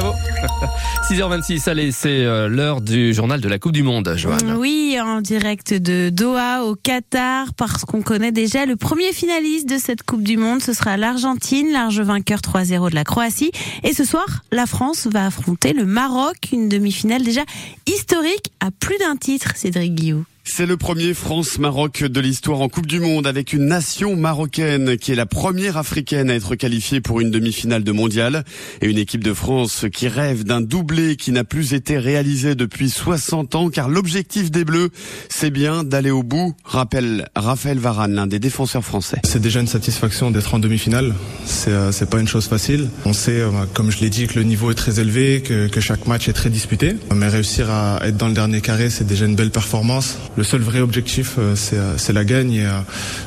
Véro. 6h26, allez, c'est euh, l'heure du journal de la Coupe du Monde, Joanne. Oui, en direct de Doha au Qatar, parce qu'on connaît déjà le premier finaliste de cette Coupe du Monde. Ce sera l'Argentine, large vainqueur 3-0 de la Croatie. Et ce soir, la France va affronter le Maroc, une demi-finale déjà historique à plus d'un titre, Cédric Guillou. C'est le premier France-Maroc de l'histoire en Coupe du Monde avec une nation marocaine qui est la première africaine à être qualifiée pour une demi-finale de mondial et une équipe de France qui rêve d'un doublé qui n'a plus été réalisé depuis 60 ans car l'objectif des Bleus c'est bien d'aller au bout, rappelle Raphaël Varane, l'un des défenseurs français. C'est déjà une satisfaction d'être en demi-finale, c'est euh, pas une chose facile. On sait, euh, comme je l'ai dit, que le niveau est très élevé, que chaque match est très disputé, mais réussir à être dans le dernier carré c'est déjà une belle performance. Le seul vrai objectif, euh, c'est la gagne. Euh,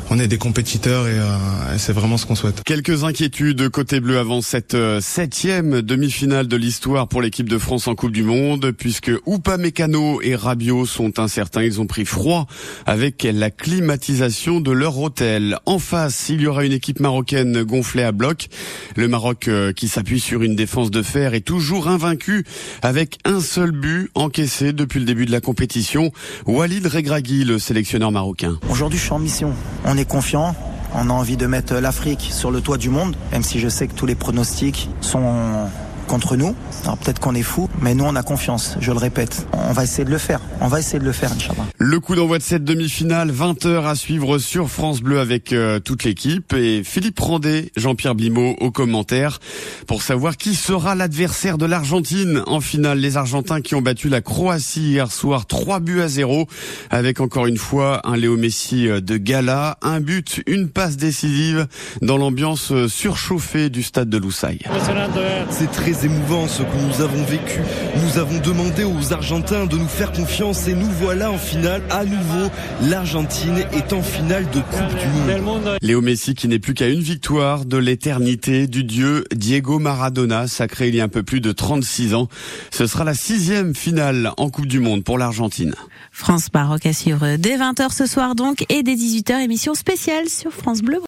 on est des compétiteurs et, et c'est vraiment ce qu'on souhaite. Quelques inquiétudes côté bleu avant cette septième demi-finale de l'histoire pour l'équipe de France en Coupe du Monde, puisque Upamecano et Rabiot sont incertains. Ils ont pris froid avec la climatisation de leur hôtel. En face, il y aura une équipe marocaine gonflée à bloc. Le Maroc qui s'appuie sur une défense de fer est toujours invaincu avec un seul but encaissé depuis le début de la compétition. Walid Regragui, le sélectionneur marocain. Aujourd'hui, je suis en mission. On est confiant. On a envie de mettre l'Afrique sur le toit du monde, même si je sais que tous les pronostics sont contre nous. Alors peut-être qu'on est fou, mais nous on a confiance, je le répète. On va essayer de le faire. On va essayer de le faire, Inch'Allah. Le coup d'envoi de cette demi-finale, 20h à suivre sur France Bleu avec euh, toute l'équipe et Philippe Randet, Jean-Pierre Blimaud au commentaire pour savoir qui sera l'adversaire de l'Argentine en finale. Les Argentins qui ont battu la Croatie hier soir 3 buts à 0 avec encore une fois un Léo Messi euh, de gala, un but, une passe décisive dans l'ambiance euh, surchauffée du stade de Loussaï. C'est très émouvant ce que nous avons vécu. Nous avons demandé aux Argentins de nous faire confiance et nous voilà en finale à nouveau. L'Argentine est en finale de Coupe du Monde. Léo Messi qui n'est plus qu'à une victoire de l'éternité du dieu Diego Maradona, sacré il y a un peu plus de 36 ans. Ce sera la sixième finale en Coupe du Monde pour l'Argentine. France-Maroc à suivre dès 20h ce soir donc et dès 18h émission spéciale sur France Bleu.